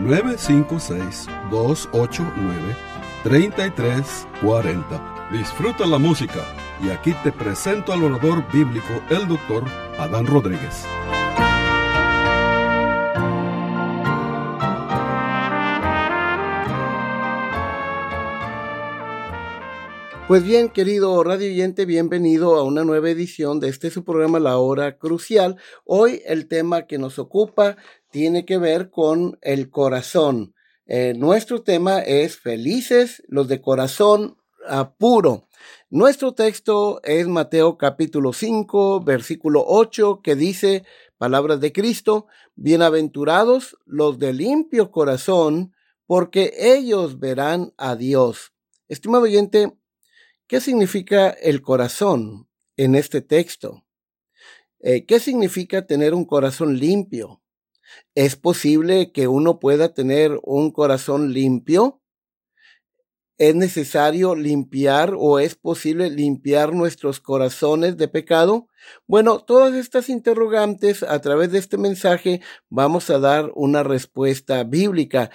956-289-3340. Disfruta la música y aquí te presento al orador bíblico, el doctor Adán Rodríguez. Pues bien, querido radio oyente, bienvenido a una nueva edición de este su programa La Hora Crucial. Hoy el tema que nos ocupa tiene que ver con el corazón. Eh, nuestro tema es felices los de corazón puro. Nuestro texto es Mateo capítulo 5, versículo 8, que dice, palabras de Cristo, bienaventurados los de limpio corazón, porque ellos verán a Dios. Estimado oyente, ¿qué significa el corazón en este texto? Eh, ¿Qué significa tener un corazón limpio? ¿Es posible que uno pueda tener un corazón limpio? ¿Es necesario limpiar o es posible limpiar nuestros corazones de pecado? Bueno, todas estas interrogantes a través de este mensaje vamos a dar una respuesta bíblica.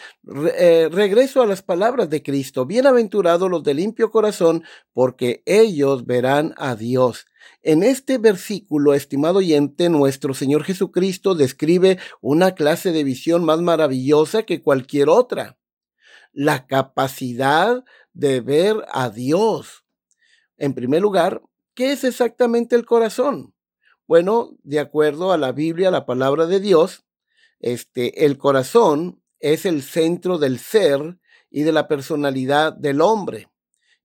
Eh, regreso a las palabras de Cristo. Bienaventurados los de limpio corazón, porque ellos verán a Dios. En este versículo, estimado oyente, nuestro Señor Jesucristo describe una clase de visión más maravillosa que cualquier otra. La capacidad de ver a Dios. En primer lugar, ¿qué es exactamente el corazón? Bueno, de acuerdo a la Biblia, la palabra de Dios, este, el corazón es el centro del ser y de la personalidad del hombre.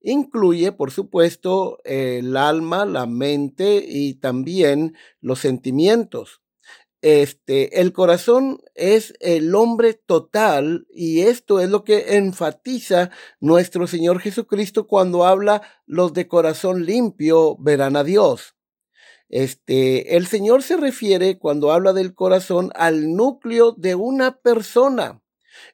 Incluye, por supuesto, el alma, la mente y también los sentimientos. Este, el corazón es el hombre total y esto es lo que enfatiza nuestro Señor Jesucristo cuando habla los de corazón limpio verán a Dios. Este, el Señor se refiere cuando habla del corazón al núcleo de una persona.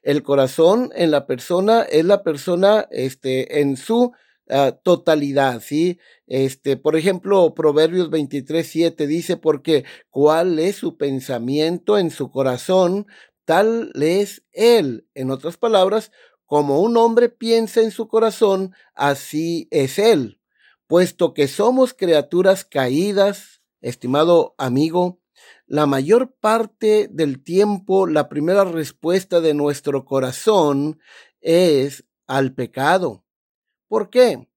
El corazón en la persona es la persona este, en su ah, totalidad, ¿sí? Este, por ejemplo, Proverbios 23, 7 dice, porque cuál es su pensamiento en su corazón, tal es él. En otras palabras, como un hombre piensa en su corazón, así es él. Puesto que somos criaturas caídas, estimado amigo, la mayor parte del tiempo la primera respuesta de nuestro corazón es al pecado. ¿Por qué?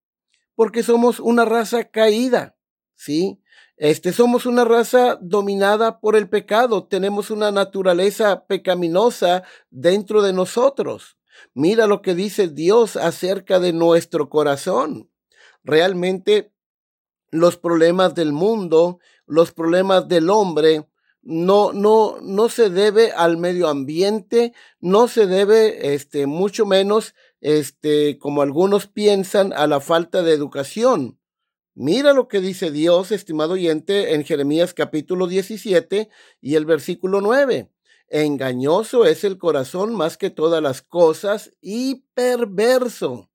Porque somos una raza caída, ¿sí? Este, somos una raza dominada por el pecado, tenemos una naturaleza pecaminosa dentro de nosotros. Mira lo que dice Dios acerca de nuestro corazón. Realmente los problemas del mundo, los problemas del hombre, no, no, no se debe al medio ambiente, no se debe, este, mucho menos, este, como algunos piensan, a la falta de educación. Mira lo que dice Dios, estimado oyente, en Jeremías capítulo 17 y el versículo 9. Engañoso es el corazón más que todas las cosas y perverso.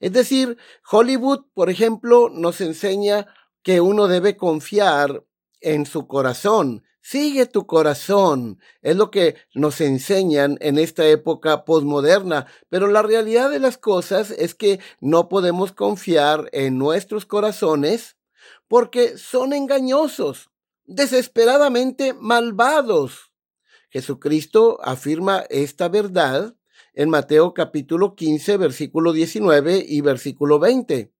Es decir, Hollywood, por ejemplo, nos enseña que uno debe confiar en su corazón, Sigue tu corazón. Es lo que nos enseñan en esta época posmoderna. Pero la realidad de las cosas es que no podemos confiar en nuestros corazones porque son engañosos, desesperadamente malvados. Jesucristo afirma esta verdad en Mateo capítulo 15, versículo 19 y versículo 20.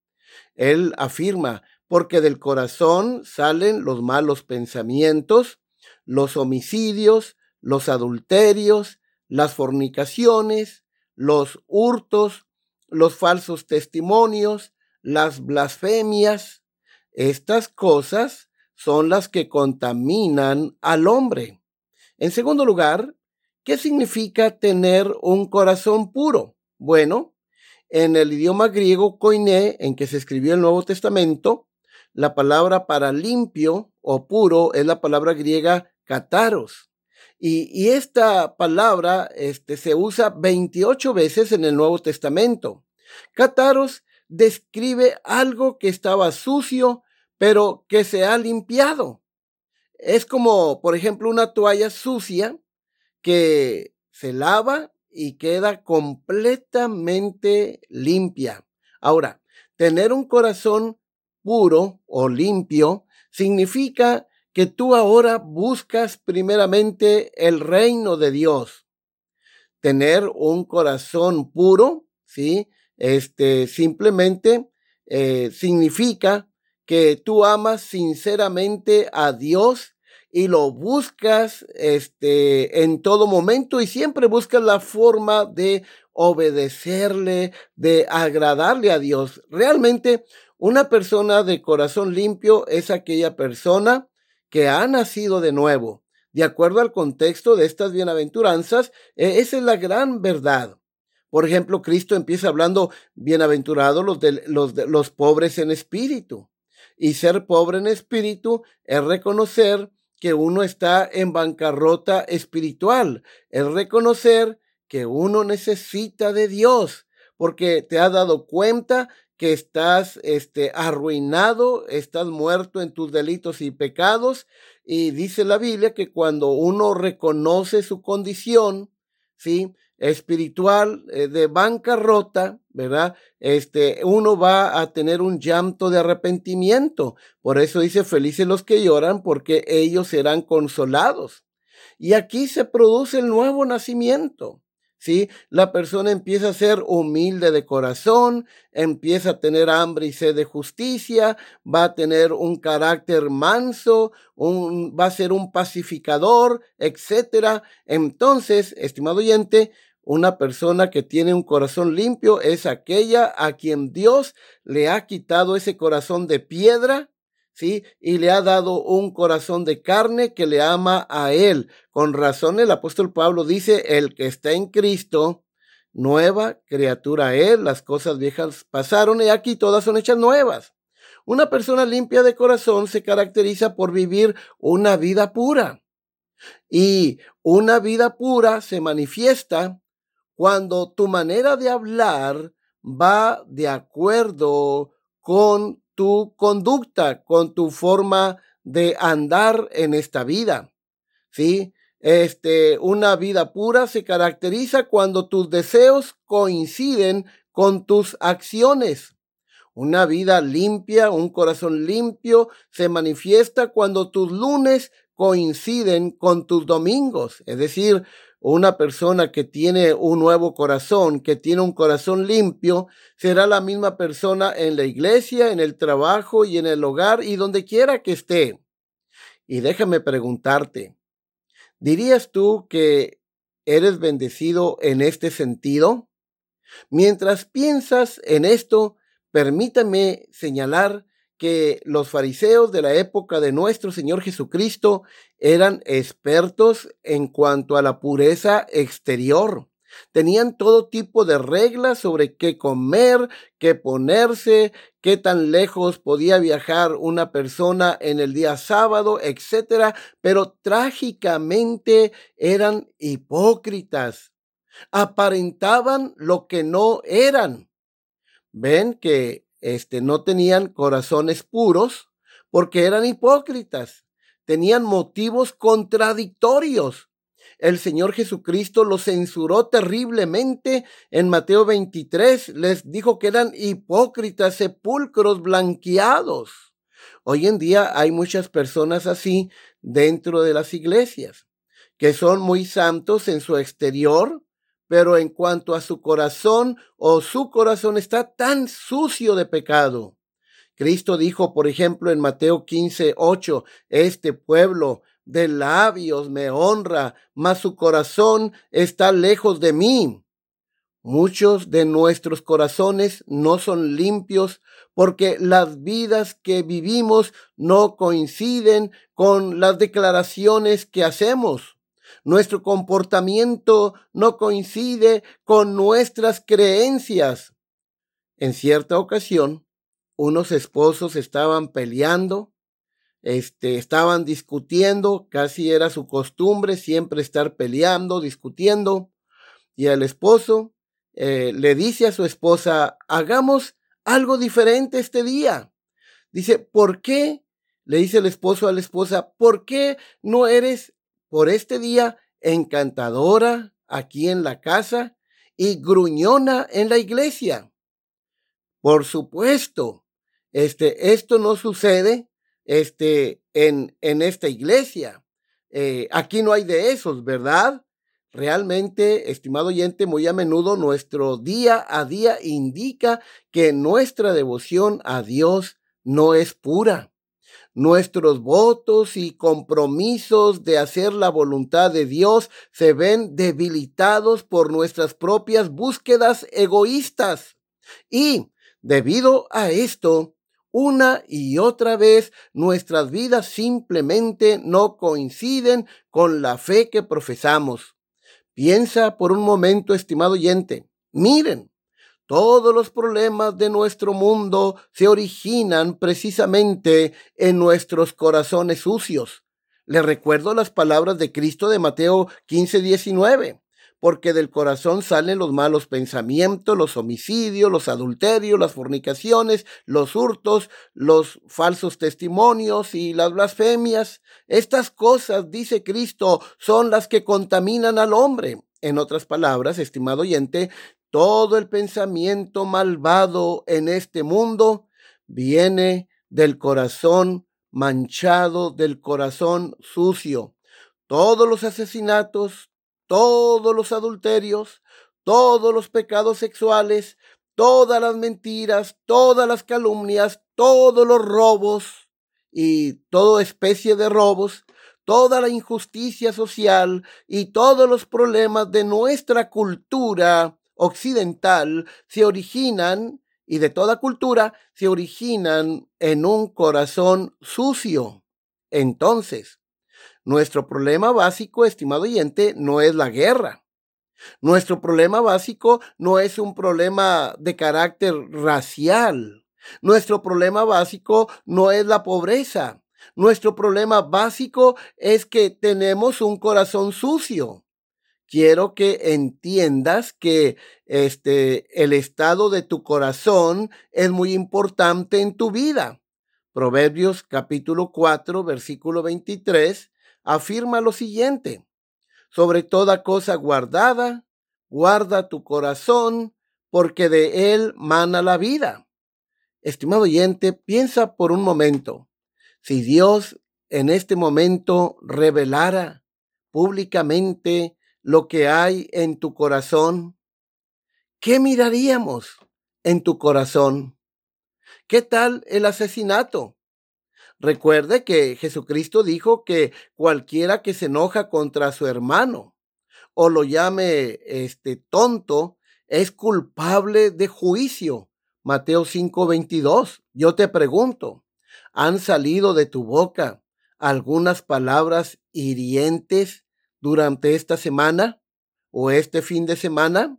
Él afirma, porque del corazón salen los malos pensamientos, los homicidios, los adulterios, las fornicaciones, los hurtos, los falsos testimonios, las blasfemias. Estas cosas son las que contaminan al hombre. En segundo lugar, ¿qué significa tener un corazón puro? Bueno, en el idioma griego koiné, en que se escribió el Nuevo Testamento, la palabra para limpio o puro es la palabra griega kataros. Y, esta palabra este, se usa 28 veces en el Nuevo Testamento. Kataros describe algo que estaba sucio, pero que se ha limpiado. Es como, por ejemplo, una toalla sucia que se lava y queda completamente limpia. Ahora, tener un corazón puro o limpio significa que tú ahora buscas primeramente el reino de Dios. Tener un corazón puro, ¿sí? Este simplemente eh, significa que tú amas sinceramente a Dios y lo buscas este, en todo momento y siempre buscas la forma de obedecerle, de agradarle a Dios. Realmente una persona de corazón limpio es aquella persona que ha nacido de nuevo. De acuerdo al contexto de estas bienaventuranzas, e, esa es la gran verdad. Por ejemplo, Cristo empieza hablando, bienaventurados los, de, los, pobres en espíritu. Y ser pobre en espíritu es reconocer que uno está en bancarrota espiritual, es reconocer que uno necesita de Dios, porque te has dado cuenta que estás este, arruinado, estás muerto en tus delitos y pecados. Y dice la Biblia que cuando uno reconoce su condición, ¿sí? espiritual eh, de bancarrota, ¿verdad? Este, uno va a tener un llanto de arrepentimiento. Por eso dice, felices los que lloran, porque ellos serán consolados. Y aquí se produce el nuevo nacimiento. ¿Sí? La persona empieza a ser humilde de corazón, empieza a tener hambre y sed de justicia, va a tener un carácter manso, un, va a ser un pacificador, etcétera. Entonces, estimado oyente, una persona que tiene un corazón limpio es aquella a quien Dios le ha quitado ese corazón de piedra, ¿sí? Y le ha dado un corazón de carne que le ama a Él. Con razón el apóstol Pablo dice, el que está en Cristo, nueva criatura Él, las cosas viejas pasaron y aquí todas son hechas nuevas. Una persona limpia de corazón se caracteriza por vivir una vida pura. Y una vida pura se manifiesta cuando tu manera de hablar va de acuerdo con tu conducta, con tu forma de andar en esta vida. ¿Sí? Este, una vida pura se caracteriza cuando tus deseos coinciden con tus acciones. Una vida limpia, un corazón limpio se manifiesta cuando tus lunes coinciden con tus domingos. Es decir, una persona que tiene un nuevo corazón, que tiene un corazón limpio, será la misma persona en la iglesia, en el trabajo y en el hogar y donde quiera que esté. Y déjame preguntarte, ¿dirías tú que eres bendecido en este sentido? Mientras piensas en esto, permítame señalar que los fariseos de la época de nuestro Señor Jesucristo eran expertos en cuanto a la pureza exterior. Tenían todo tipo de reglas sobre qué comer, qué ponerse, qué tan lejos podía viajar una persona en el día sábado, etcétera, pero trágicamente eran hipócritas. Aparentaban lo que no eran. Ven que este, no tenían corazones puros porque eran hipócritas, tenían motivos contradictorios. El Señor Jesucristo los censuró terriblemente en Mateo 23, les dijo que eran hipócritas, sepulcros blanqueados. Hoy en día hay muchas personas así dentro de las iglesias, que son muy santos en su exterior, pero en cuanto a su corazón o su corazón está tan sucio de pecado. Cristo dijo, por ejemplo, en Mateo 15, 8, este pueblo de labios me honra, mas su corazón está lejos de mí. Muchos de nuestros corazones no son limpios porque las vidas que vivimos no coinciden con las declaraciones que hacemos. Nuestro comportamiento no coincide con nuestras creencias. En cierta ocasión, unos esposos estaban peleando, este, estaban discutiendo, casi era su costumbre siempre estar peleando, discutiendo, y el esposo eh, le dice a su esposa, hagamos algo diferente este día. Dice, ¿por qué? Le dice el esposo a la esposa, ¿por qué no eres por este día encantadora aquí en la casa y gruñona en la iglesia? Por supuesto, este, esto no sucede este, en, en esta iglesia. Eh, aquí no hay de esos, ¿verdad? Realmente, estimado oyente, muy a menudo nuestro día a día indica que nuestra devoción a Dios no es pura. Nuestros votos y compromisos de hacer la voluntad de Dios se ven debilitados por nuestras propias búsquedas egoístas. Y, debido a esto, una y otra vez nuestras vidas simplemente no coinciden con la fe que profesamos. Piensa por un momento, estimado oyente. Miren, todos los problemas de nuestro mundo se originan precisamente en nuestros corazones sucios. Le recuerdo las palabras de Cristo de Mateo 15, 19 porque del corazón salen los malos pensamientos, los homicidios, los adulterios, las fornicaciones, los hurtos, los falsos testimonios y las blasfemias. Estas cosas, dice Cristo, son las que contaminan al hombre. En otras palabras, estimado oyente, todo el pensamiento malvado en este mundo viene del corazón manchado, del corazón sucio. Todos los asesinatos, todos los adulterios, todos los pecados sexuales, todas las mentiras, todas las calumnias, todos los robos y toda especie de robos, toda la injusticia social y todos los problemas de nuestra cultura occidental se originan y de toda cultura se originan en un corazón sucio. Entonces, nuestro problema básico, estimado oyente, no es la guerra. Nuestro problema básico no es un problema de carácter racial. Nuestro problema básico no es la pobreza. Nuestro problema básico es que tenemos un corazón sucio. Quiero que entiendas que este el estado de tu corazón es muy importante en tu vida. Proverbios capítulo 4, versículo 23 afirma lo siguiente, sobre toda cosa guardada, guarda tu corazón, porque de él mana la vida. Estimado oyente, piensa por un momento, si Dios en este momento revelara públicamente lo que hay en tu corazón, ¿qué miraríamos en tu corazón? ¿Qué tal el asesinato? Recuerde que Jesucristo dijo que cualquiera que se enoja contra su hermano o lo llame este tonto es culpable de juicio. Mateo 5:22. Yo te pregunto, ¿han salido de tu boca algunas palabras hirientes durante esta semana o este fin de semana?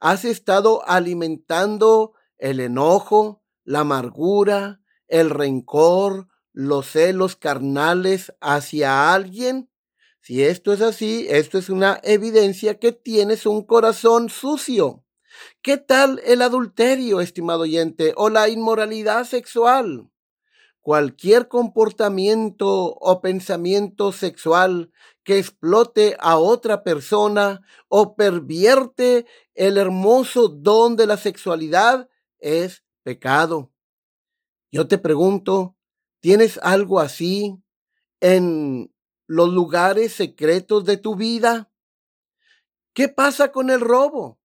¿Has estado alimentando el enojo, la amargura, el rencor, los celos carnales hacia alguien? Si esto es así, esto es una evidencia que tienes un corazón sucio. ¿Qué tal el adulterio, estimado oyente, o la inmoralidad sexual? Cualquier comportamiento o pensamiento sexual que explote a otra persona o pervierte el hermoso don de la sexualidad es pecado. Yo te pregunto, ¿tienes algo así en los lugares secretos de tu vida? ¿Qué pasa con el robo?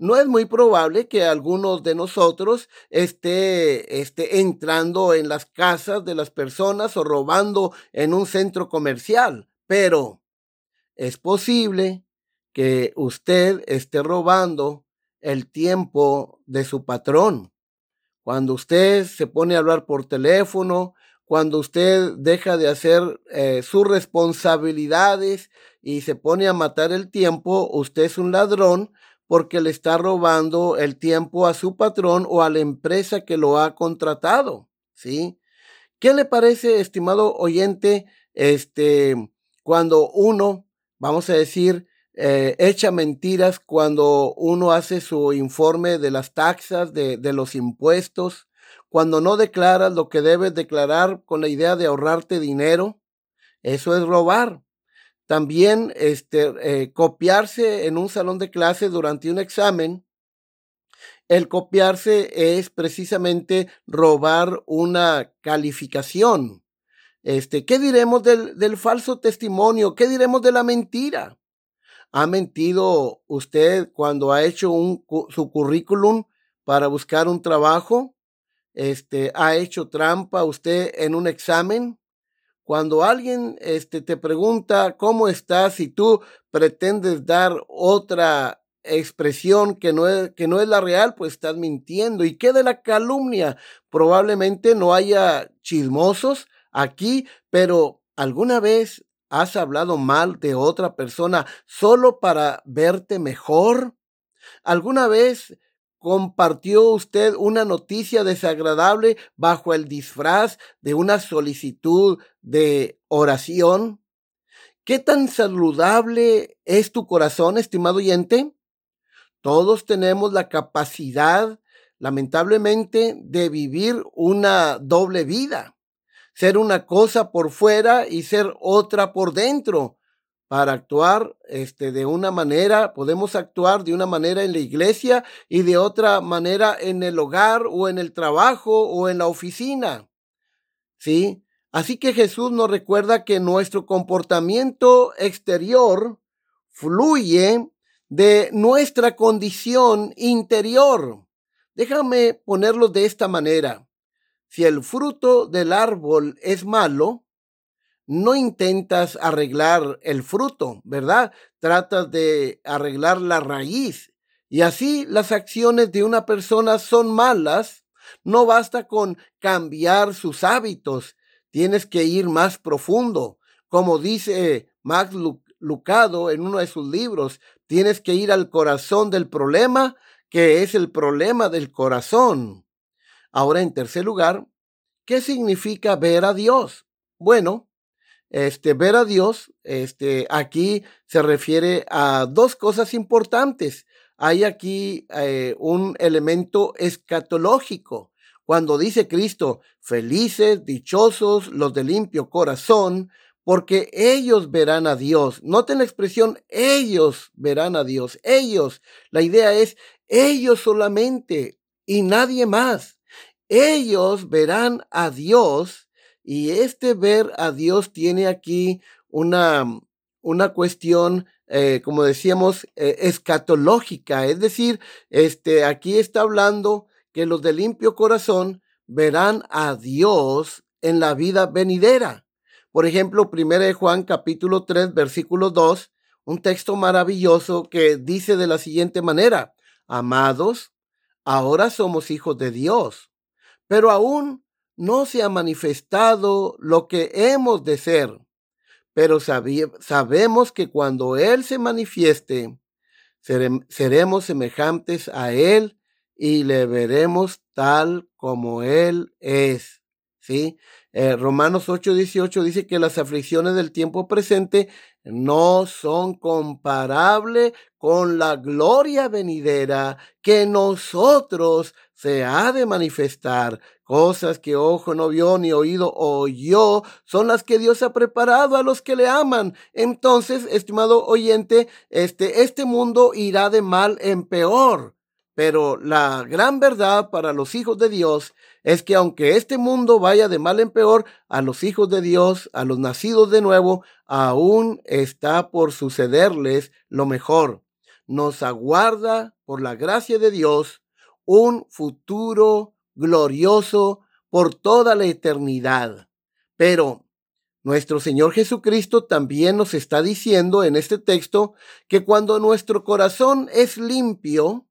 No es muy probable que algunos de nosotros esté, esté entrando en las casas de las personas o robando en un centro comercial, pero es posible que usted esté robando el tiempo de su patrón. Cuando usted se pone a hablar por teléfono, cuando usted deja de hacer eh, sus responsabilidades y se pone a matar el tiempo, usted es un ladrón porque le está robando el tiempo a su patrón o a la empresa que lo ha contratado, ¿sí? ¿Qué le parece, estimado oyente, este, cuando uno, vamos a decir, eh, echa mentiras cuando uno hace su informe de las taxas, de, de los impuestos, cuando no declaras lo que debes declarar con la idea de ahorrarte dinero? Eso es robar. También este, eh, copiarse en un salón de clase durante un examen. El copiarse es precisamente robar una calificación. Este, ¿Qué diremos del, del falso testimonio? ¿Qué diremos de la mentira? ¿Ha mentido usted cuando ha hecho un, su currículum para buscar un trabajo? Este, ¿Ha hecho trampa usted en un examen? Cuando alguien este, te pregunta cómo estás y tú pretendes dar otra expresión que no, es, que no es la real, pues estás mintiendo. ¿Y qué de la calumnia? Probablemente no haya chismosos aquí, pero ¿alguna vez has hablado mal de otra persona solo para verte mejor? ¿Alguna vez ¿Compartió usted una noticia desagradable bajo el disfraz de una solicitud de oración? ¿Qué tan saludable es tu corazón, estimado oyente? Todos tenemos la capacidad, lamentablemente, de vivir una doble vida, ser una cosa por fuera y ser otra por dentro para actuar este, de una manera, podemos actuar de una manera en la iglesia y de otra manera en el hogar o en el trabajo o en la oficina. ¿Sí? Así que Jesús nos recuerda que nuestro comportamiento exterior fluye de nuestra condición interior. Déjame ponerlo de esta manera. Si el fruto del árbol es malo, no intentas arreglar el fruto, ¿verdad? Tratas de arreglar la raíz. Y así las acciones de una persona son malas. No basta con cambiar sus hábitos. Tienes que ir más profundo. Como dice Max Lucado en uno de sus libros, tienes que ir al corazón del problema, que es el problema del corazón. Ahora, en tercer lugar, ¿qué significa ver a Dios? Bueno, este, ver a Dios, este, aquí se refiere a dos cosas importantes. Hay aquí eh, un elemento escatológico. Cuando dice Cristo, felices, dichosos, los de limpio corazón, porque ellos verán a Dios. Noten la expresión, ellos verán a Dios. Ellos. La idea es, ellos solamente y nadie más. Ellos verán a Dios y este ver a Dios tiene aquí una, una cuestión, eh, como decíamos, eh, escatológica. Es decir, este, aquí está hablando que los de limpio corazón verán a Dios en la vida venidera. Por ejemplo, 1 Juan capítulo 3, versículo 2, un texto maravilloso que dice de la siguiente manera, amados, ahora somos hijos de Dios, pero aún no se ha manifestado lo que hemos de ser, pero sabemos que cuando Él se manifieste, seremos semejantes a Él y le veremos tal como Él es. ¿Sí? Eh, Romanos 8:18 dice que las aflicciones del tiempo presente no son comparables con la gloria venidera que nosotros se ha de manifestar. Cosas que ojo no vio ni oído oyó son las que Dios ha preparado a los que le aman. Entonces, estimado oyente, este, este mundo irá de mal en peor. Pero la gran verdad para los hijos de Dios es que aunque este mundo vaya de mal en peor, a los hijos de Dios, a los nacidos de nuevo, aún está por sucederles lo mejor. Nos aguarda, por la gracia de Dios, un futuro glorioso por toda la eternidad. Pero nuestro Señor Jesucristo también nos está diciendo en este texto que cuando nuestro corazón es limpio,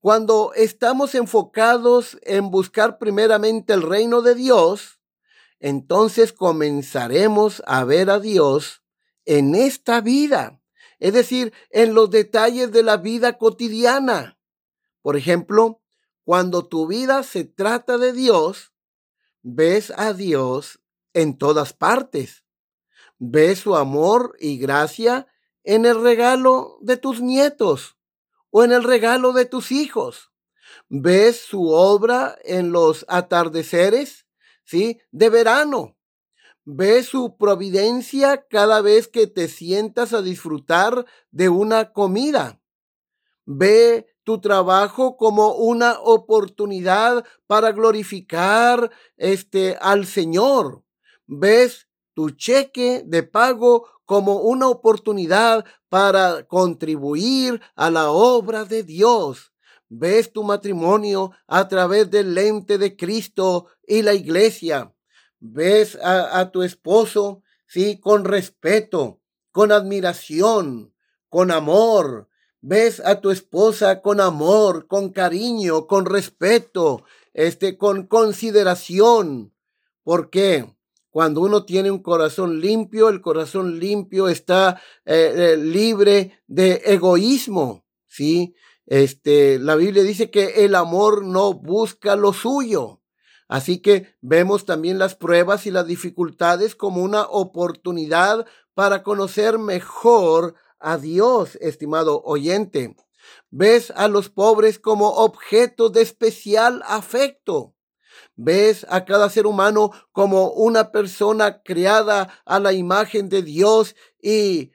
cuando estamos enfocados en buscar primeramente el reino de Dios, entonces comenzaremos a ver a Dios en esta vida, es decir, en los detalles de la vida cotidiana. Por ejemplo, cuando tu vida se trata de Dios, ves a Dios en todas partes. Ves su amor y gracia en el regalo de tus nietos o en el regalo de tus hijos. Ves su obra en los atardeceres ¿sí? De verano. Ve su providencia cada vez que te sientas a disfrutar de una comida. Ve tu trabajo como una oportunidad para glorificar este al Señor. Ves tu cheque de pago como una oportunidad para contribuir a la obra de Dios ves tu matrimonio a través del lente de Cristo y la iglesia. Ves a, tu esposo, sí, con respeto, con admiración, con amor. Ves a tu esposa con amor, con cariño, con respeto, este, con consideración. ¿Por qué? Cuando uno tiene un corazón limpio, el corazón limpio está eh, eh, libre de egoísmo, ¿sí? Este, la Biblia dice que el amor no busca lo suyo. Así que vemos también las pruebas y las dificultades como una oportunidad para conocer mejor a Dios, estimado oyente. Ves a los pobres como objeto de especial afecto. Ves a cada ser humano como una persona creada a la imagen de Dios y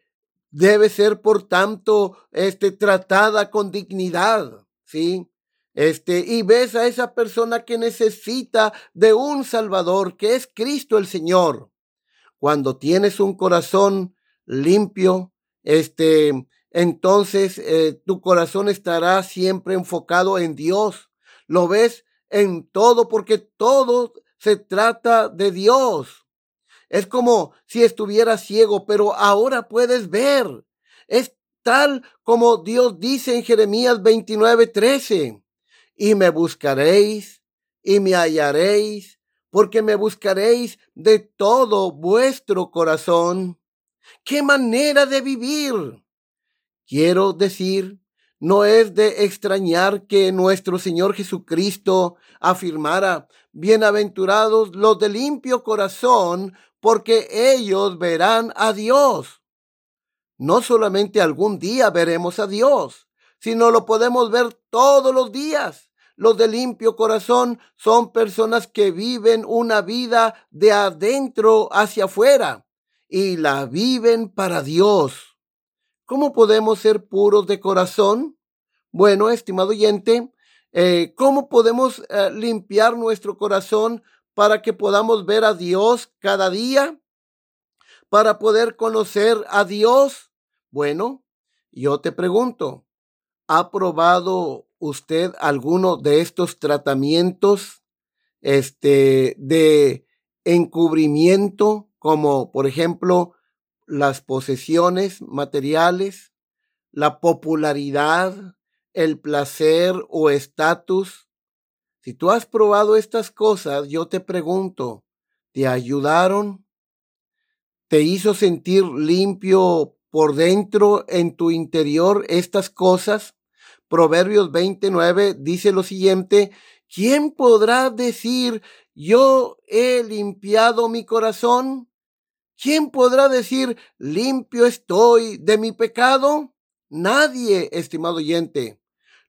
debe ser, por tanto, este, tratada con dignidad, ¿sí? Este, y ves a esa persona que necesita de un Salvador, que es Cristo el Señor. Cuando tienes un corazón limpio, este, entonces eh, tu corazón estará siempre enfocado en Dios. Lo ves en todo porque todo se trata de Dios. Es como si estuviera ciego, pero ahora puedes ver. Es tal como Dios dice en Jeremías 29, 13. Y me buscaréis y me hallaréis, porque me buscaréis de todo vuestro corazón. ¡Qué manera de vivir! Quiero decir, no es de extrañar que nuestro Señor Jesucristo afirmara, bienaventurados los de limpio corazón, porque ellos verán a Dios. No solamente algún día veremos a Dios, sino lo podemos ver todos los días. Los de limpio corazón son personas que viven una vida de adentro hacia afuera y la viven para Dios. ¿Cómo podemos ser puros de corazón? Bueno, estimado oyente, eh, ¿cómo podemos eh, limpiar nuestro corazón para que podamos ver a Dios cada día, para poder conocer a Dios. Bueno, yo te pregunto, ¿ha probado usted alguno de estos tratamientos este, de encubrimiento, como por ejemplo las posesiones materiales, la popularidad, el placer o estatus, si tú has probado estas cosas, yo te pregunto, ¿te ayudaron? ¿Te hizo sentir limpio por dentro en tu interior estas cosas? Proverbios 29 dice lo siguiente, ¿quién podrá decir, yo he limpiado mi corazón? ¿Quién podrá decir, limpio estoy de mi pecado? Nadie, estimado oyente.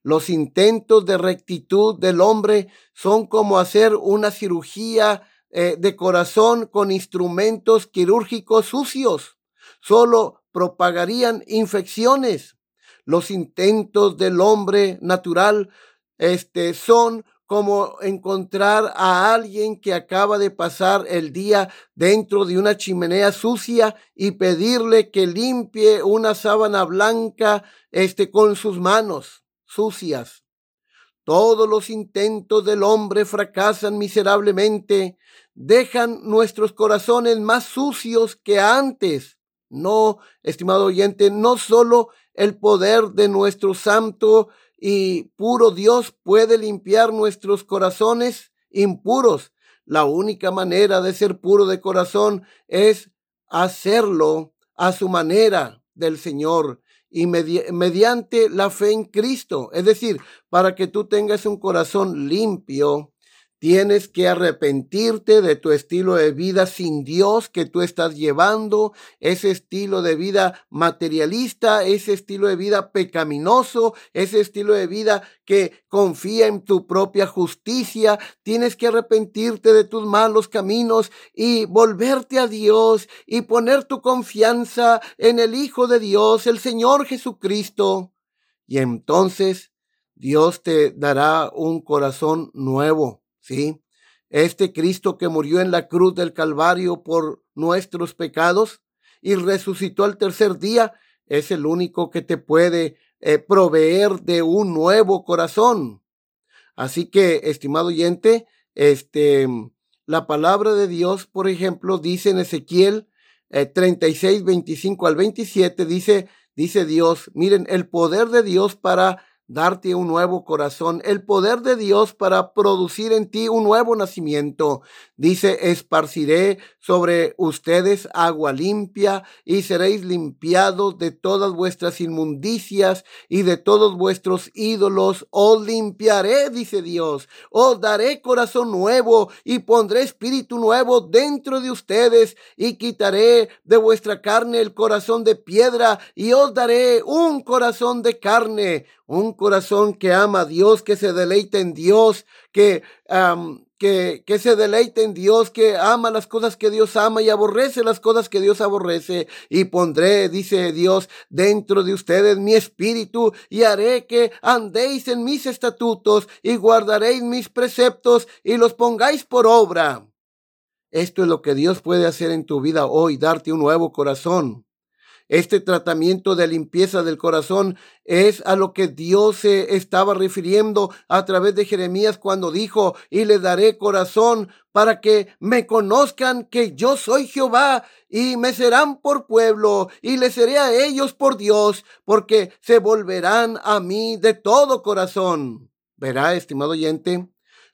Los intentos de rectitud del hombre son como hacer una cirugía eh, de corazón con instrumentos quirúrgicos sucios. Solo propagarían infecciones. Los intentos del hombre natural este, son como encontrar a alguien que acaba de pasar el día dentro de una chimenea sucia y pedirle que limpie una sábana blanca este, con sus manos sucias. Todos los intentos del hombre fracasan miserablemente, dejan nuestros corazones más sucios que antes. No, estimado oyente, no solo el poder de nuestro santo y puro Dios puede limpiar nuestros corazones impuros. La única manera de ser puro de corazón es hacerlo a su manera del Señor y mediante la fe en Cristo. Es decir, para que tú tengas un corazón limpio, Tienes que arrepentirte de tu estilo de vida sin Dios que tú estás llevando, ese estilo de vida materialista, ese estilo de vida pecaminoso, ese estilo de vida que confía en tu propia justicia. Tienes que arrepentirte de tus malos caminos y volverte a Dios y poner tu confianza en el Hijo de Dios, el Señor Jesucristo. Y entonces Dios te dará un corazón nuevo ¿sí? Este Cristo que murió en la cruz del Calvario por nuestros pecados y resucitó al tercer día, es el único que te puede eh, proveer de un nuevo corazón. Así que, estimado oyente, este, la palabra de Dios, por ejemplo, dice en Ezequiel 36, eh, 25 al 27, dice, dice Dios, miren, el poder de Dios para darte un nuevo corazón, el poder de Dios para producir en ti un nuevo nacimiento. Dice, esparciré sobre ustedes agua limpia y seréis limpiados de todas vuestras inmundicias y de todos vuestros ídolos. Os limpiaré, dice Dios. Os daré corazón nuevo y pondré espíritu nuevo dentro de ustedes y quitaré de vuestra carne el corazón de piedra y os daré un corazón de carne un corazón que ama a Dios, que se deleita en Dios, que, que, que se deleita en Dios, que ama las cosas que Dios ama y aborrece las cosas que Dios aborrece. Y pondré, dice Dios, dentro de ustedes mi espíritu y haré que andéis en mis estatutos y guardaréis mis preceptos y los pongáis por obra. Esto es lo que Dios puede hacer en tu vida hoy, darte un nuevo corazón. Este tratamiento de limpieza del corazón es a lo que Dios se estaba refiriendo a través de Jeremías cuando dijo, y le daré corazón para que me conozcan que yo soy Jehová y me serán por pueblo y le seré a ellos por Dios, porque se volverán a mí de todo corazón. Verá, estimado oyente,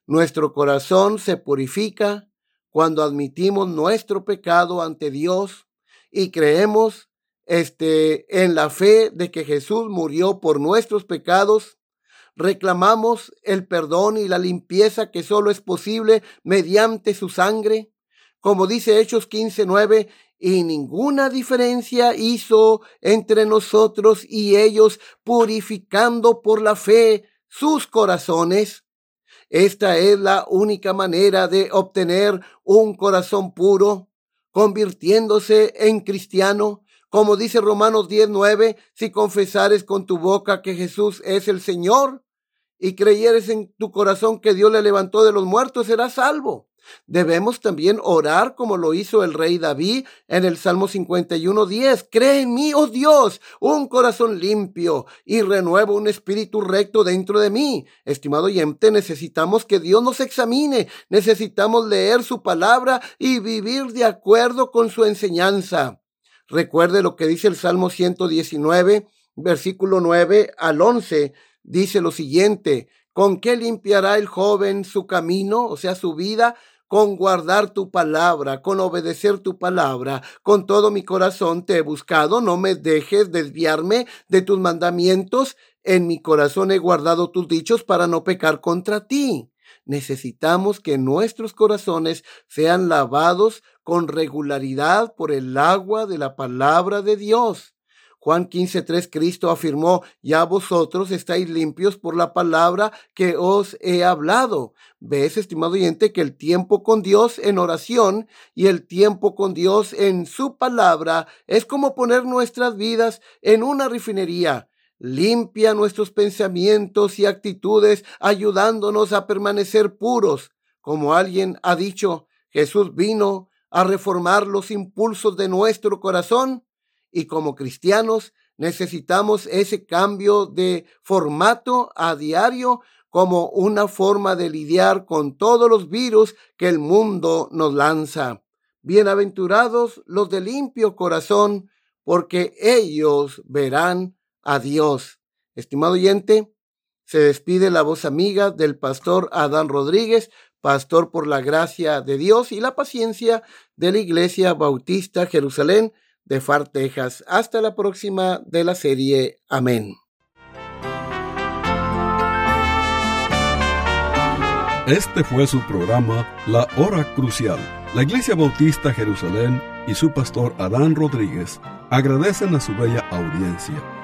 nuestro corazón se purifica cuando admitimos nuestro pecado ante Dios y creemos este, en la fe de que Jesús murió por nuestros pecados, reclamamos el perdón y la limpieza que solo es posible mediante su sangre. Como dice Hechos 15:9, y ninguna diferencia hizo entre nosotros y ellos, purificando por la fe sus corazones. Esta es la única manera de obtener un corazón puro, convirtiéndose en cristiano como dice Romanos 19, si confesares con tu boca que Jesús es el Señor y creyeres en tu corazón que Dios le levantó de los muertos, serás salvo. Debemos también orar como lo hizo el rey David en el Salmo 51, 10. Cree en mí, oh Dios, un corazón limpio y renuevo un espíritu recto dentro de mí. Estimado oyente, necesitamos que Dios nos examine. Necesitamos leer su palabra y vivir de acuerdo con su enseñanza. Recuerde lo que dice el Salmo 119, versículo 9 al 11. Dice lo siguiente, ¿con qué limpiará el joven su camino, o sea, su vida? Con guardar tu palabra, con obedecer tu palabra. Con todo mi corazón te he buscado, no me dejes desviarme de tus mandamientos. En mi corazón he guardado tus dichos para no pecar contra ti. Necesitamos que nuestros corazones sean lavados con regularidad por el agua de la palabra de Dios. Juan 15.3 Cristo afirmó, ya vosotros estáis limpios por la palabra que os he hablado. Ves, estimado oyente, que el tiempo con Dios en oración y el tiempo con Dios en su palabra es como poner nuestras vidas en una refinería limpia nuestros pensamientos y actitudes, ayudándonos a permanecer puros. Como alguien ha dicho, Jesús vino a reformar los impulsos de nuestro corazón y como cristianos necesitamos ese cambio de formato a diario como una forma de lidiar con todos los virus que el mundo nos lanza. Bienaventurados los de limpio corazón, porque ellos verán Adiós. Estimado oyente, se despide la voz amiga del pastor Adán Rodríguez pastor por la gracia de Dios y la paciencia de la Iglesia Bautista Jerusalén de Far, Texas. Hasta la próxima de la serie. Amén. Este fue su programa La Hora Crucial. La Iglesia Bautista Jerusalén y su pastor Adán Rodríguez agradecen a su bella audiencia